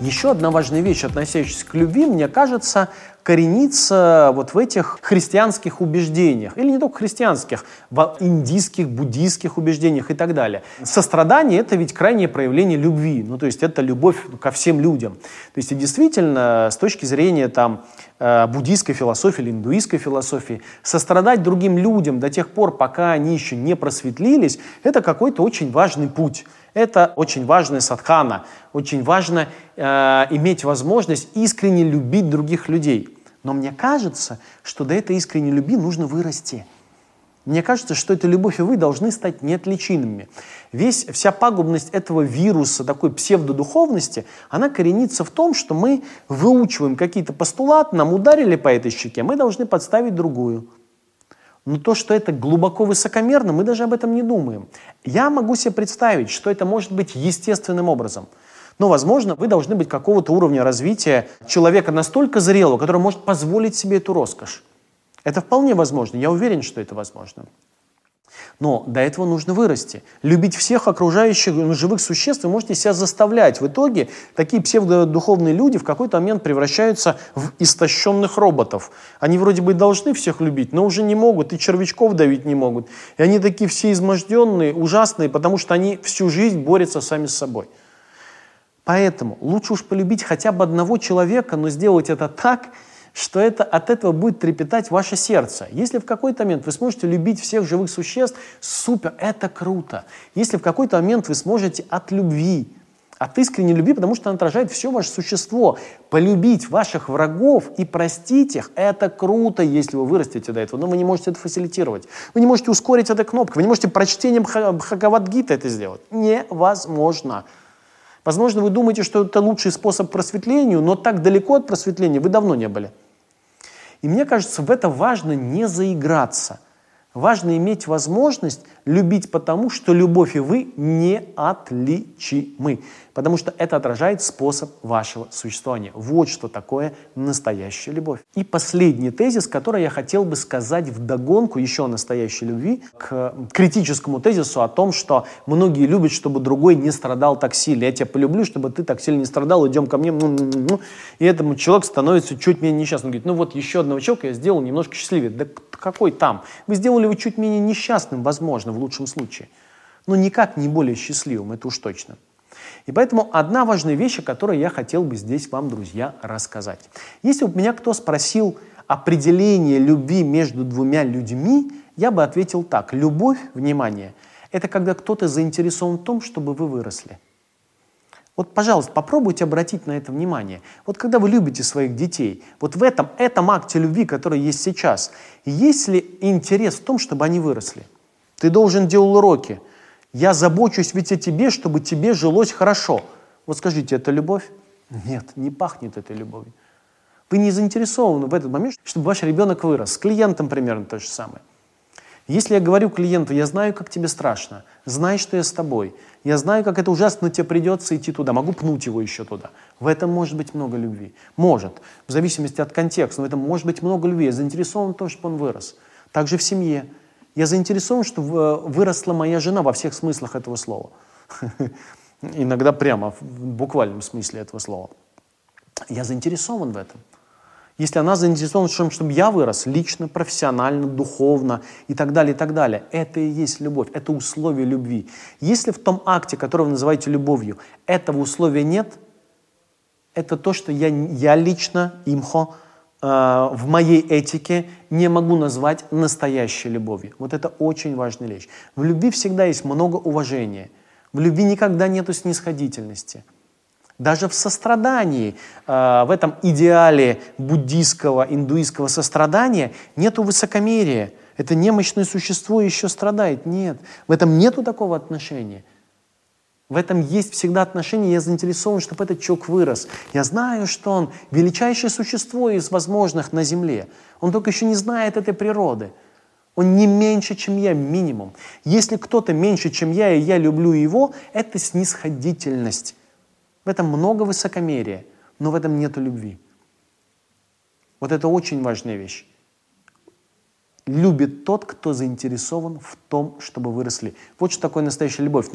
Еще одна важная вещь, относящаяся к любви, мне кажется, коренится вот в этих христианских убеждениях. Или не только христианских, в индийских, буддийских убеждениях и так далее. Сострадание — это ведь крайнее проявление любви. Ну, то есть это любовь ко всем людям. То есть и действительно, с точки зрения там, э, буддийской философии или индуистской философии, сострадать другим людям до тех пор, пока они еще не просветлились, это какой-то очень важный путь. Это очень важная садхана. Очень важно э, иметь возможность искренне любить других людей. Но мне кажется, что до этой искренней любви нужно вырасти. Мне кажется, что эта любовь и вы должны стать неотличимыми. Весь, вся пагубность этого вируса, такой псевдодуховности, она коренится в том, что мы выучиваем какие-то постулаты, нам ударили по этой щеке, мы должны подставить другую. Но то, что это глубоко высокомерно, мы даже об этом не думаем. Я могу себе представить, что это может быть естественным образом. Но, возможно, вы должны быть какого-то уровня развития человека настолько зрелого, который может позволить себе эту роскошь. Это вполне возможно. Я уверен, что это возможно. Но до этого нужно вырасти. Любить всех окружающих ну, живых существ вы можете себя заставлять. В итоге такие псевдодуховные люди в какой-то момент превращаются в истощенных роботов. Они вроде бы должны всех любить, но уже не могут, и червячков давить не могут. И они такие все изможденные, ужасные, потому что они всю жизнь борются сами с собой. Поэтому лучше уж полюбить хотя бы одного человека, но сделать это так, что это, от этого будет трепетать ваше сердце. Если в какой-то момент вы сможете любить всех живых существ, супер, это круто. Если в какой-то момент вы сможете от любви, от искренней любви, потому что она отражает все ваше существо, полюбить ваших врагов и простить их, это круто, если вы вырастете до этого, но вы не можете это фасилитировать. Вы не можете ускорить этой кнопкой, вы не можете прочтением Бхагавадгита это сделать. Невозможно. Возможно, вы думаете, что это лучший способ просветлению, но так далеко от просветления вы давно не были. И мне кажется, в это важно не заиграться. Важно иметь возможность любить потому, что любовь и вы неотличимы потому что это отражает способ вашего существования. Вот что такое настоящая любовь. И последний тезис, который я хотел бы сказать в догонку еще о настоящей любви, к критическому тезису о том, что многие любят, чтобы другой не страдал так сильно. Я тебя полюблю, чтобы ты так сильно не страдал, идем ко мне. Ну, ну. ну. И этому человек становится чуть менее несчастным. Он говорит, ну вот еще одного человека я сделал немножко счастливее. Да какой там? Вы сделали его чуть менее несчастным, возможно, в лучшем случае. Но никак не более счастливым, это уж точно. И поэтому одна важная вещь, о которой я хотел бы здесь вам, друзья, рассказать. Если бы меня кто спросил определение любви между двумя людьми, я бы ответил так. Любовь, внимание, это когда кто-то заинтересован в том, чтобы вы выросли. Вот, пожалуйста, попробуйте обратить на это внимание. Вот когда вы любите своих детей, вот в этом, этом акте любви, который есть сейчас, есть ли интерес в том, чтобы они выросли? Ты должен делать уроки – я забочусь ведь о тебе, чтобы тебе жилось хорошо. Вот скажите, это любовь? Нет, не пахнет этой любовью. Вы не заинтересованы в этот момент, чтобы ваш ребенок вырос. С клиентом примерно то же самое. Если я говорю клиенту, я знаю, как тебе страшно, знай, что я с тобой, я знаю, как это ужасно, но тебе придется идти туда, могу пнуть его еще туда. В этом может быть много любви. Может, в зависимости от контекста, но в этом может быть много любви. Я заинтересован в том, чтобы он вырос. Также в семье. Я заинтересован, чтобы э, выросла моя жена во всех смыслах этого слова. Иногда прямо, в буквальном смысле этого слова. Я заинтересован в этом. Если она заинтересована в том, чтобы я вырос лично, профессионально, духовно и так далее, и так далее, это и есть любовь, это условие любви. Если в том акте, который вы называете любовью, этого условия нет, это то, что я, я лично, имхо, Э, в моей этике не могу назвать настоящей любовью. Вот это очень важная вещь. В любви всегда есть много уважения. В любви никогда нету снисходительности. Даже в сострадании, э, в этом идеале буддийского, индуистского сострадания нету высокомерия. Это немощное существо еще страдает. Нет, в этом нету такого отношения. В этом есть всегда отношение, я заинтересован, чтобы этот человек вырос. Я знаю, что он величайшее существо из возможных на Земле. Он только еще не знает этой природы. Он не меньше, чем я, минимум. Если кто-то меньше, чем я, и я люблю его, это снисходительность. В этом много высокомерия, но в этом нет любви. Вот это очень важная вещь. Любит тот, кто заинтересован в том, чтобы выросли. Вот что такое настоящая любовь.